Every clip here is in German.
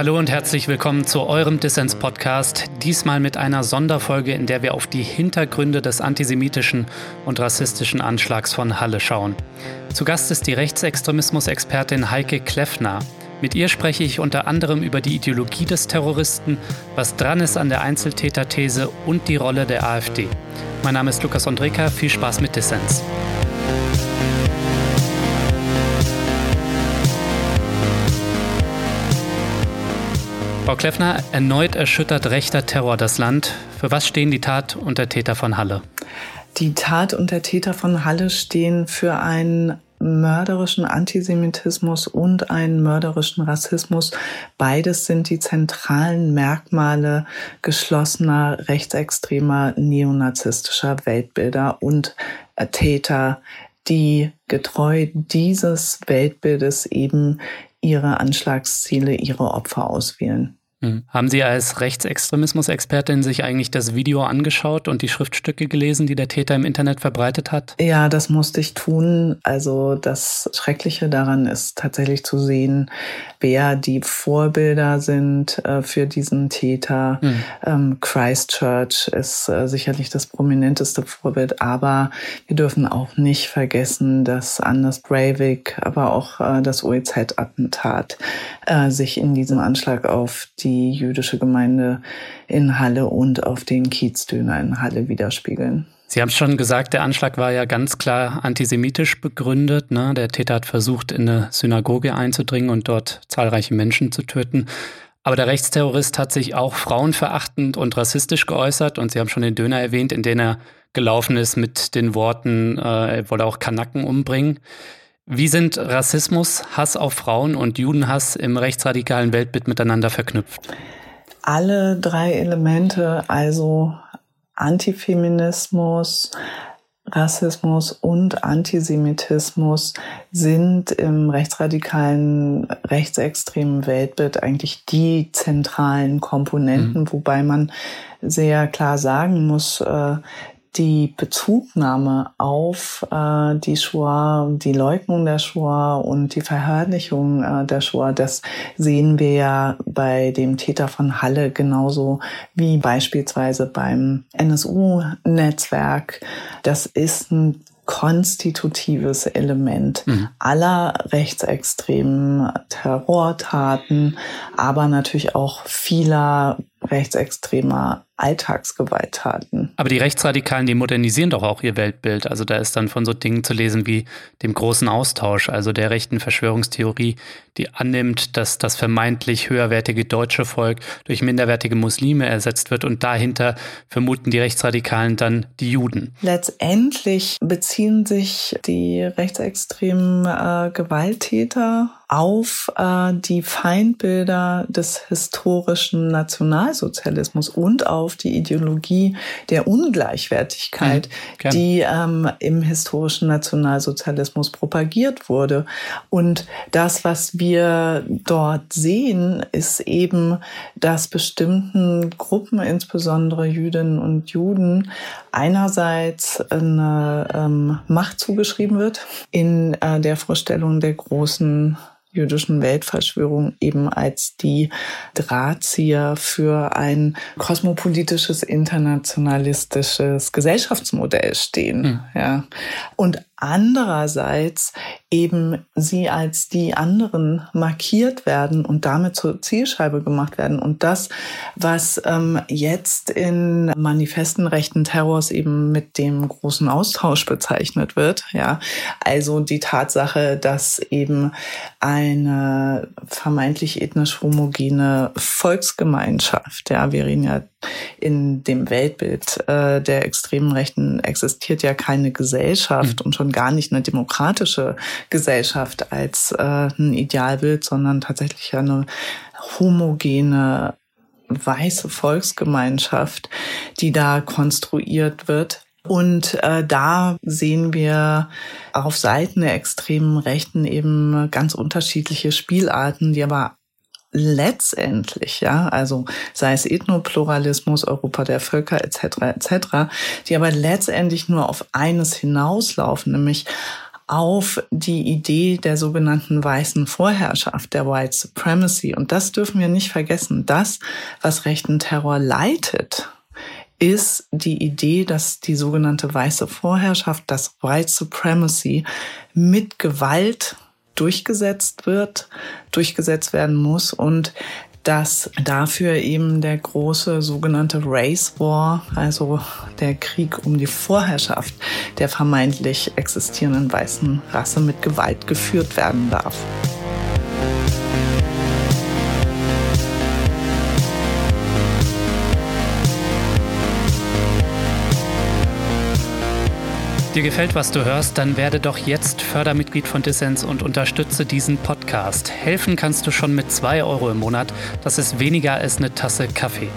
Hallo und herzlich willkommen zu eurem Dissens-Podcast. Diesmal mit einer Sonderfolge, in der wir auf die Hintergründe des antisemitischen und rassistischen Anschlags von Halle schauen. Zu Gast ist die Rechtsextremismus-Expertin Heike Kleffner. Mit ihr spreche ich unter anderem über die Ideologie des Terroristen, was dran ist an der Einzeltäterthese und die Rolle der AfD. Mein Name ist Lukas Ondreka. Viel Spaß mit Dissens. Frau Kleffner, erneut erschüttert rechter Terror das Land. Für was stehen die Tat und der Täter von Halle? Die Tat und der Täter von Halle stehen für einen mörderischen Antisemitismus und einen mörderischen Rassismus. Beides sind die zentralen Merkmale geschlossener rechtsextremer neonazistischer Weltbilder und Täter, die getreu dieses Weltbildes eben ihre Anschlagsziele, ihre Opfer auswählen. Hm. Haben Sie als Rechtsextremismus-Expertin sich eigentlich das Video angeschaut und die Schriftstücke gelesen, die der Täter im Internet verbreitet hat? Ja, das musste ich tun. Also das Schreckliche daran ist tatsächlich zu sehen, wer die Vorbilder sind äh, für diesen Täter. Mhm. Ähm, Christchurch ist äh, sicherlich das prominenteste Vorbild, aber wir dürfen auch nicht vergessen, dass Anders Breivik, aber auch äh, das OEZ-Attentat äh, sich in diesem Anschlag auf die die jüdische Gemeinde in Halle und auf den Kiezdöner in Halle widerspiegeln. Sie haben schon gesagt, der Anschlag war ja ganz klar antisemitisch begründet. Ne? Der Täter hat versucht, in eine Synagoge einzudringen und dort zahlreiche Menschen zu töten. Aber der Rechtsterrorist hat sich auch frauenverachtend und rassistisch geäußert. Und Sie haben schon den Döner erwähnt, in den er gelaufen ist mit den Worten, äh, er wolle auch Kanacken umbringen. Wie sind Rassismus, Hass auf Frauen und Judenhass im rechtsradikalen Weltbild miteinander verknüpft? Alle drei Elemente, also Antifeminismus, Rassismus und Antisemitismus sind im rechtsradikalen, rechtsextremen Weltbild eigentlich die zentralen Komponenten, mhm. wobei man sehr klar sagen muss, äh, die Bezugnahme auf äh, die Shoah, die Leugnung der Shoah und die Verherrlichung äh, der Shoah, das sehen wir ja bei dem Täter von Halle genauso wie beispielsweise beim NSU-Netzwerk. Das ist ein konstitutives Element mhm. aller rechtsextremen Terrortaten, aber natürlich auch vieler rechtsextremer Alltagsgewalttaten. Aber die Rechtsradikalen, die modernisieren doch auch ihr Weltbild. Also da ist dann von so Dingen zu lesen wie dem großen Austausch, also der rechten Verschwörungstheorie, die annimmt, dass das vermeintlich höherwertige deutsche Volk durch minderwertige Muslime ersetzt wird und dahinter vermuten die Rechtsradikalen dann die Juden. Letztendlich beziehen sich die rechtsextremen äh, Gewalttäter auf äh, die Feindbilder des historischen Nationalsozialismus und auf die Ideologie der Ungleichwertigkeit, mhm, die ähm, im historischen Nationalsozialismus propagiert wurde. Und das, was wir dort sehen, ist eben, dass bestimmten Gruppen, insbesondere Jüdinnen und Juden, einerseits eine ähm, Macht zugeschrieben wird in äh, der Vorstellung der großen jüdischen Weltverschwörung eben als die Drahtzieher für ein kosmopolitisches, internationalistisches Gesellschaftsmodell stehen. Mhm. Ja. Und andererseits eben sie als die anderen markiert werden und damit zur Zielscheibe gemacht werden. Und das, was ähm, jetzt in Manifesten rechten Terrors eben mit dem großen Austausch bezeichnet wird, ja, also die Tatsache, dass eben eine vermeintlich ethnisch homogene Volksgemeinschaft, ja, wir reden ja in dem Weltbild äh, der extremen Rechten existiert ja keine Gesellschaft mhm. und schon gar nicht eine demokratische Gesellschaft als äh, ein Idealbild, sondern tatsächlich eine homogene weiße Volksgemeinschaft, die da konstruiert wird. Und äh, da sehen wir auf Seiten der extremen Rechten eben ganz unterschiedliche Spielarten, die aber letztendlich, ja, also sei es Ethnopluralismus, Europa der Völker etc. etc., die aber letztendlich nur auf eines hinauslaufen, nämlich auf die Idee der sogenannten weißen Vorherrschaft, der White Supremacy. Und das dürfen wir nicht vergessen. Das, was rechten Terror leitet, ist die Idee, dass die sogenannte weiße Vorherrschaft, das White Supremacy, mit Gewalt durchgesetzt wird, durchgesetzt werden muss und dass dafür eben der große sogenannte Race War, also der Krieg um die Vorherrschaft der vermeintlich existierenden weißen Rasse mit Gewalt geführt werden darf. Dir gefällt, was du hörst, dann werde doch jetzt Fördermitglied von Dissens und unterstütze diesen Podcast. Helfen kannst du schon mit 2 Euro im Monat. Das ist weniger als eine Tasse Kaffee.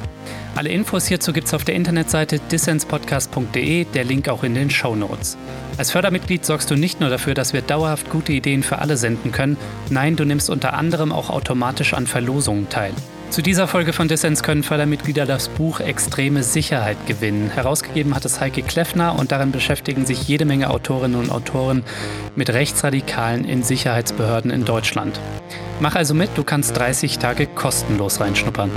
Alle Infos hierzu gibt es auf der Internetseite dissenspodcast.de, der Link auch in den Show Notes. Als Fördermitglied sorgst du nicht nur dafür, dass wir dauerhaft gute Ideen für alle senden können, nein, du nimmst unter anderem auch automatisch an Verlosungen teil. Zu dieser Folge von Dissens können Fördermitglieder das Buch Extreme Sicherheit gewinnen. Herausgegeben hat es Heike Kleffner und darin beschäftigen sich jede Menge Autorinnen und Autoren mit Rechtsradikalen in Sicherheitsbehörden in Deutschland. Mach also mit, du kannst 30 Tage kostenlos reinschnuppern.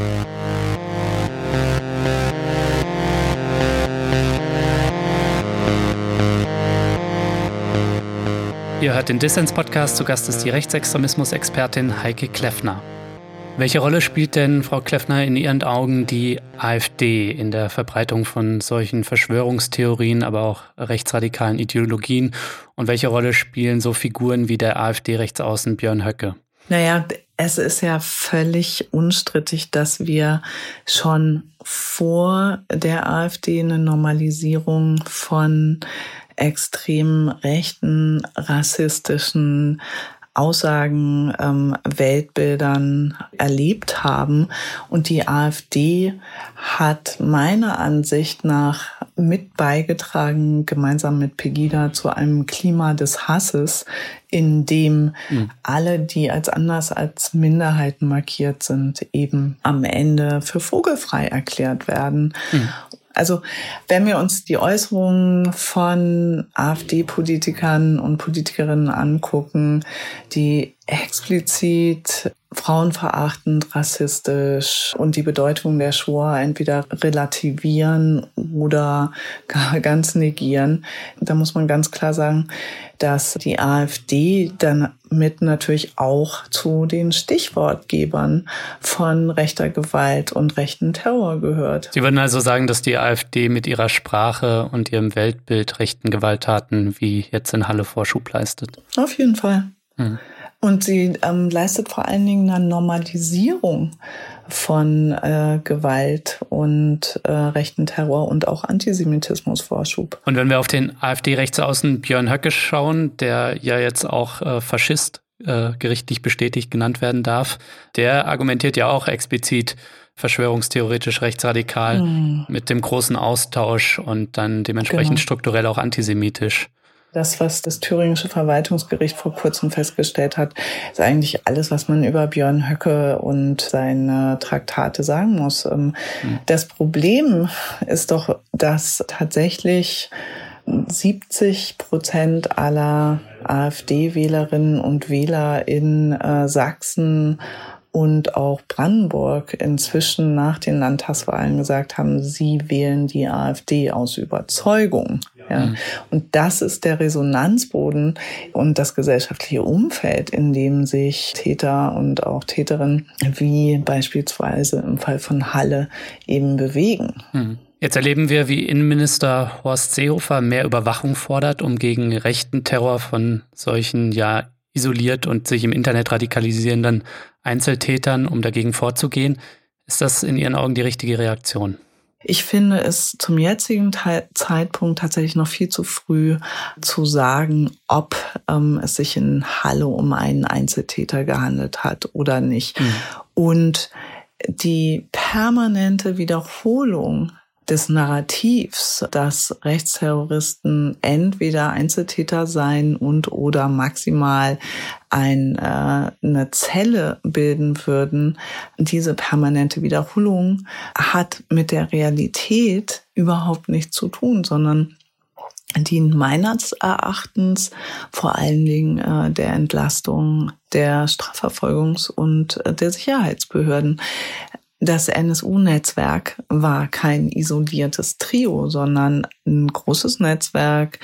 Ihr hört den Dissens-Podcast. Zu Gast ist die Rechtsextremismus-Expertin Heike Kleffner. Welche Rolle spielt denn, Frau Kleffner, in Ihren Augen die AfD in der Verbreitung von solchen Verschwörungstheorien, aber auch rechtsradikalen Ideologien? Und welche Rolle spielen so Figuren wie der AfD-Rechtsaußen Björn Höcke? Naja, es ist ja völlig unstrittig, dass wir schon vor der AfD eine Normalisierung von extrem rechten, rassistischen, Aussagen, ähm, Weltbildern erlebt haben. Und die AfD hat meiner Ansicht nach mit beigetragen, gemeinsam mit Pegida, zu einem Klima des Hasses, in dem mhm. alle, die als anders als Minderheiten markiert sind, eben am Ende für vogelfrei erklärt werden. Mhm. Also wenn wir uns die Äußerungen von AfD-Politikern und Politikerinnen angucken, die explizit frauenverachtend, rassistisch und die Bedeutung der Shoah entweder relativieren oder gar ganz negieren. Da muss man ganz klar sagen, dass die AfD dann mit natürlich auch zu den Stichwortgebern von rechter Gewalt und rechten Terror gehört. Sie würden also sagen, dass die AfD mit ihrer Sprache und ihrem Weltbild rechten Gewalttaten wie jetzt in Halle Vorschub leistet? Auf jeden Fall. Hm. Und sie ähm, leistet vor allen Dingen eine Normalisierung von äh, Gewalt und äh, rechten Terror und auch Antisemitismus Vorschub. Und wenn wir auf den AfD-Rechtsaußen Björn Höcke schauen, der ja jetzt auch äh, Faschist äh, gerichtlich bestätigt genannt werden darf, der argumentiert ja auch explizit verschwörungstheoretisch rechtsradikal mm. mit dem großen Austausch und dann dementsprechend genau. strukturell auch antisemitisch. Das, was das thüringische Verwaltungsgericht vor kurzem festgestellt hat, ist eigentlich alles, was man über Björn Höcke und seine Traktate sagen muss. Mhm. Das Problem ist doch, dass tatsächlich 70 Prozent aller AfD-Wählerinnen und Wähler in äh, Sachsen und auch Brandenburg inzwischen nach den Landtagswahlen gesagt haben, sie wählen die AfD aus Überzeugung. Ja. Mhm. Und das ist der Resonanzboden und das gesellschaftliche Umfeld, in dem sich Täter und auch Täterinnen wie beispielsweise im Fall von Halle eben bewegen. Mhm. Jetzt erleben wir, wie Innenminister Horst Seehofer mehr Überwachung fordert, um gegen rechten Terror von solchen ja isoliert und sich im Internet radikalisierenden Einzeltätern, um dagegen vorzugehen. Ist das in Ihren Augen die richtige Reaktion? Ich finde es zum jetzigen Zeitpunkt tatsächlich noch viel zu früh zu sagen, ob ähm, es sich in Halle um einen Einzeltäter gehandelt hat oder nicht. Mhm. Und die permanente Wiederholung des Narrativs, dass Rechtsterroristen entweder Einzeltäter sein und oder maximal ein, äh, eine Zelle bilden würden, diese permanente Wiederholung hat mit der Realität überhaupt nichts zu tun, sondern dient meines Erachtens vor allen Dingen äh, der Entlastung der Strafverfolgungs- und äh, der Sicherheitsbehörden. Das NSU-Netzwerk war kein isoliertes Trio, sondern ein großes Netzwerk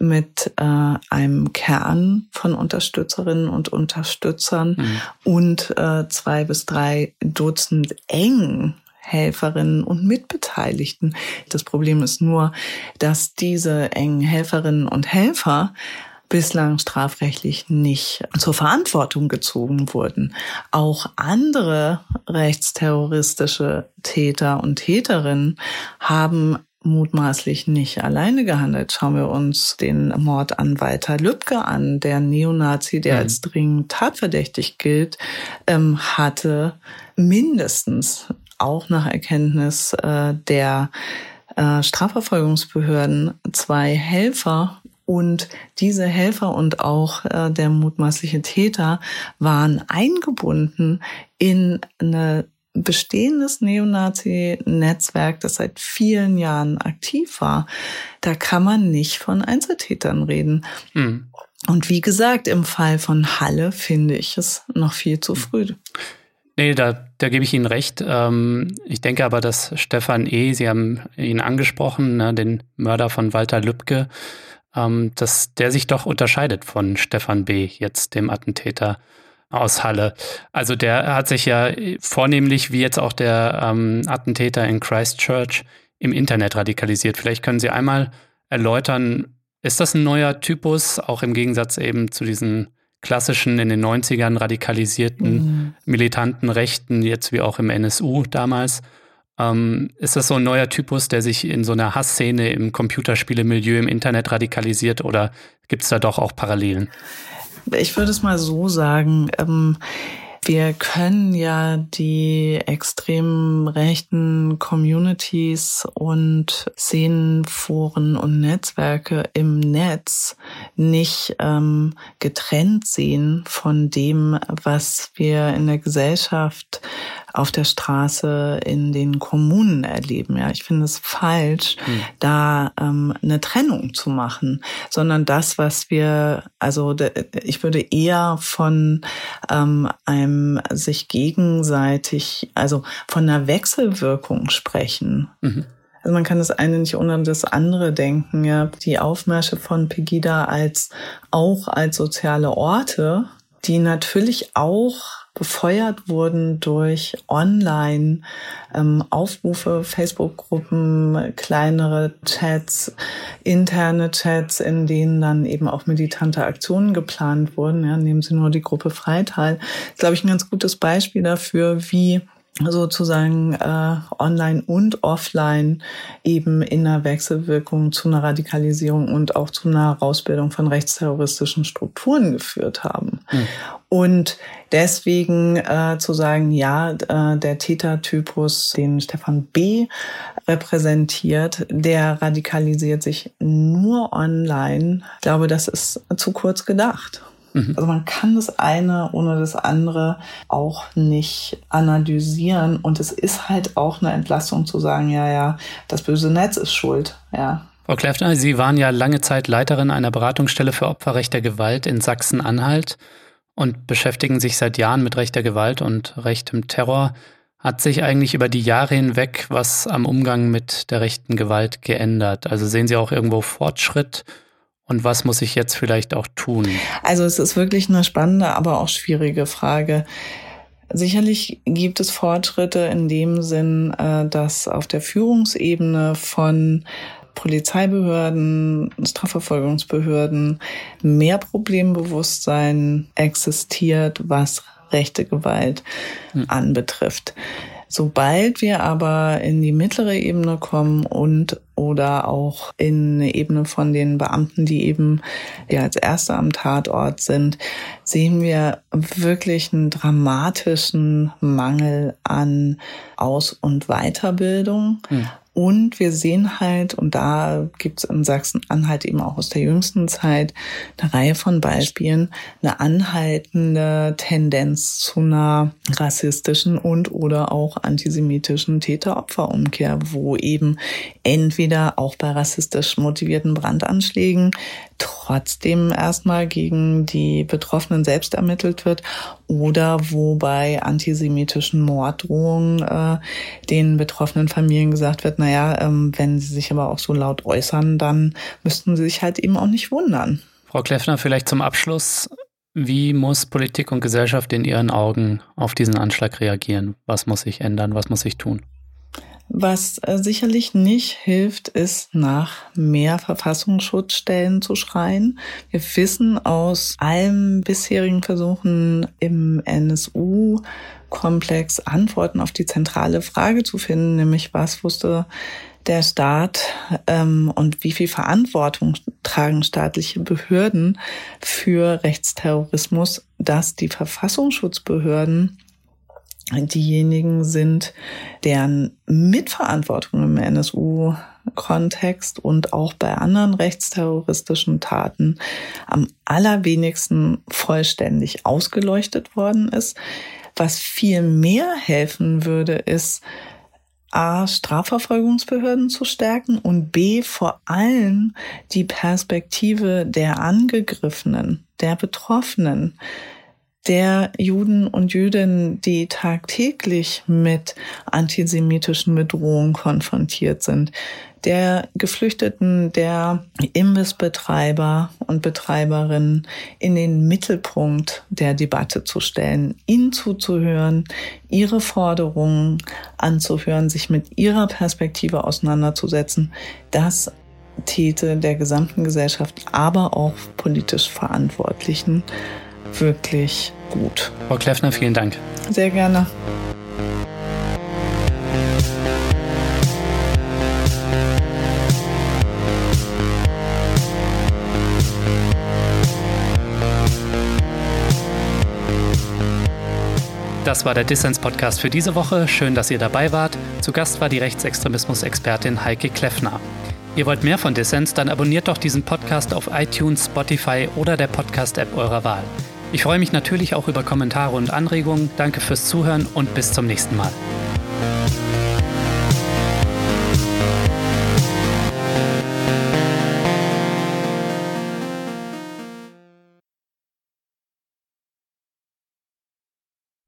mit äh, einem Kern von Unterstützerinnen und Unterstützern mhm. und äh, zwei bis drei Dutzend eng Helferinnen und Mitbeteiligten. Das Problem ist nur, dass diese engen Helferinnen und Helfer bislang strafrechtlich nicht zur Verantwortung gezogen wurden. Auch andere rechtsterroristische Täter und Täterinnen haben mutmaßlich nicht alleine gehandelt. Schauen wir uns den Mord an Walter Lübcke an, der Neonazi, der mhm. als dringend tatverdächtig gilt, ähm, hatte mindestens auch nach Erkenntnis äh, der äh, Strafverfolgungsbehörden zwei Helfer und diese Helfer und auch äh, der mutmaßliche Täter waren eingebunden in eine bestehendes Neonazi-Netzwerk, das seit vielen Jahren aktiv war, da kann man nicht von Einzeltätern reden. Mhm. Und wie gesagt, im Fall von Halle finde ich es noch viel zu früh. Nee, da, da gebe ich Ihnen recht. Ähm, ich denke aber, dass Stefan E., Sie haben ihn angesprochen, ne, den Mörder von Walter Lübcke, ähm, dass der sich doch unterscheidet von Stefan B., jetzt dem Attentäter aus Halle. Also der hat sich ja vornehmlich, wie jetzt auch der ähm, Attentäter in Christchurch, im Internet radikalisiert. Vielleicht können Sie einmal erläutern, ist das ein neuer Typus, auch im Gegensatz eben zu diesen klassischen in den 90ern radikalisierten mhm. militanten Rechten, jetzt wie auch im NSU damals? Ähm, ist das so ein neuer Typus, der sich in so einer Hassszene im Computerspielemilieu im Internet radikalisiert oder gibt es da doch auch Parallelen? Ich würde es mal so sagen. Ähm, wir können ja die extrem rechten Communities und Szenenforen und Netzwerke im Netz nicht ähm, getrennt sehen von dem, was wir in der Gesellschaft auf der Straße in den Kommunen erleben. Ja, ich finde es falsch, hm. da ähm, eine Trennung zu machen, sondern das, was wir, also ich würde eher von ähm, einem sich gegenseitig, also von einer Wechselwirkung sprechen. Mhm. Also man kann das eine nicht ohne das andere denken. Ja, die Aufmärsche von Pegida als auch als soziale Orte, die natürlich auch befeuert wurden durch Online-Aufrufe, ähm, Facebook-Gruppen, kleinere Chats, interne Chats, in denen dann eben auch militante Aktionen geplant wurden. Ja, nehmen Sie nur die Gruppe Freital. Das ist, glaube ich, ein ganz gutes Beispiel dafür, wie sozusagen äh, online und offline eben in einer Wechselwirkung zu einer Radikalisierung und auch zu einer Herausbildung von rechtsterroristischen Strukturen geführt haben. Mhm. Und deswegen äh, zu sagen, ja, äh, der Tätertypus, den Stefan B. repräsentiert, der radikalisiert sich nur online. Ich glaube, das ist zu kurz gedacht. Mhm. Also man kann das eine ohne das andere auch nicht analysieren. Und es ist halt auch eine Entlastung zu sagen, ja, ja, das böse Netz ist schuld, ja. Frau Kleffner, Sie waren ja lange Zeit Leiterin einer Beratungsstelle für Opferrecht der Gewalt in Sachsen-Anhalt und beschäftigen sich seit Jahren mit Recht der Gewalt und rechtem Terror. Hat sich eigentlich über die Jahre hinweg was am Umgang mit der rechten Gewalt geändert? Also sehen Sie auch irgendwo Fortschritt und was muss ich jetzt vielleicht auch tun? Also es ist wirklich eine spannende, aber auch schwierige Frage. Sicherlich gibt es Fortschritte in dem Sinn, äh, dass auf der Führungsebene von Polizeibehörden, Strafverfolgungsbehörden mehr Problembewusstsein existiert, was rechte Gewalt hm. anbetrifft. Sobald wir aber in die mittlere Ebene kommen und oder auch in Ebene von den Beamten, die eben ja als Erste am Tatort sind, sehen wir wirklich einen dramatischen Mangel an Aus- und Weiterbildung. Mhm. Und wir sehen halt, und da gibt es in Sachsen-Anhalt eben auch aus der jüngsten Zeit eine Reihe von Beispielen, eine anhaltende Tendenz zu einer rassistischen und oder auch antisemitischen Täter-Opfer-Umkehr, wo eben entweder auch bei rassistisch motivierten Brandanschlägen trotzdem erstmal gegen die Betroffenen selbst ermittelt wird oder wo bei antisemitischen Morddrohungen äh, den betroffenen Familien gesagt wird, naja, ähm, wenn sie sich aber auch so laut äußern, dann müssten sie sich halt eben auch nicht wundern. Frau Kleffner, vielleicht zum Abschluss. Wie muss Politik und Gesellschaft in Ihren Augen auf diesen Anschlag reagieren? Was muss sich ändern? Was muss sich tun? Was äh, sicherlich nicht hilft, ist nach mehr Verfassungsschutzstellen zu schreien. Wir wissen aus allen bisherigen Versuchen im NSU-Komplex Antworten auf die zentrale Frage zu finden, nämlich was wusste der Staat ähm, und wie viel Verantwortung tragen staatliche Behörden für Rechtsterrorismus, dass die Verfassungsschutzbehörden diejenigen sind, deren Mitverantwortung im NSU-Kontext und auch bei anderen rechtsterroristischen Taten am allerwenigsten vollständig ausgeleuchtet worden ist. Was viel mehr helfen würde, ist, A, Strafverfolgungsbehörden zu stärken und B, vor allem die Perspektive der Angegriffenen, der Betroffenen der Juden und Jüdinnen, die tagtäglich mit antisemitischen Bedrohungen konfrontiert sind, der Geflüchteten, der Imbissbetreiber und Betreiberinnen in den Mittelpunkt der Debatte zu stellen, ihnen zuzuhören, ihre Forderungen anzuhören, sich mit ihrer Perspektive auseinanderzusetzen, das täte der gesamten Gesellschaft, aber auch politisch Verantwortlichen wirklich gut. Frau Kleffner, vielen Dank. Sehr gerne. Das war der Dissens-Podcast für diese Woche. Schön, dass ihr dabei wart. Zu Gast war die Rechtsextremismus-Expertin Heike Kleffner. Ihr wollt mehr von Dissens, dann abonniert doch diesen Podcast auf iTunes, Spotify oder der Podcast-App eurer Wahl. Ich freue mich natürlich auch über Kommentare und Anregungen. Danke fürs Zuhören und bis zum nächsten Mal.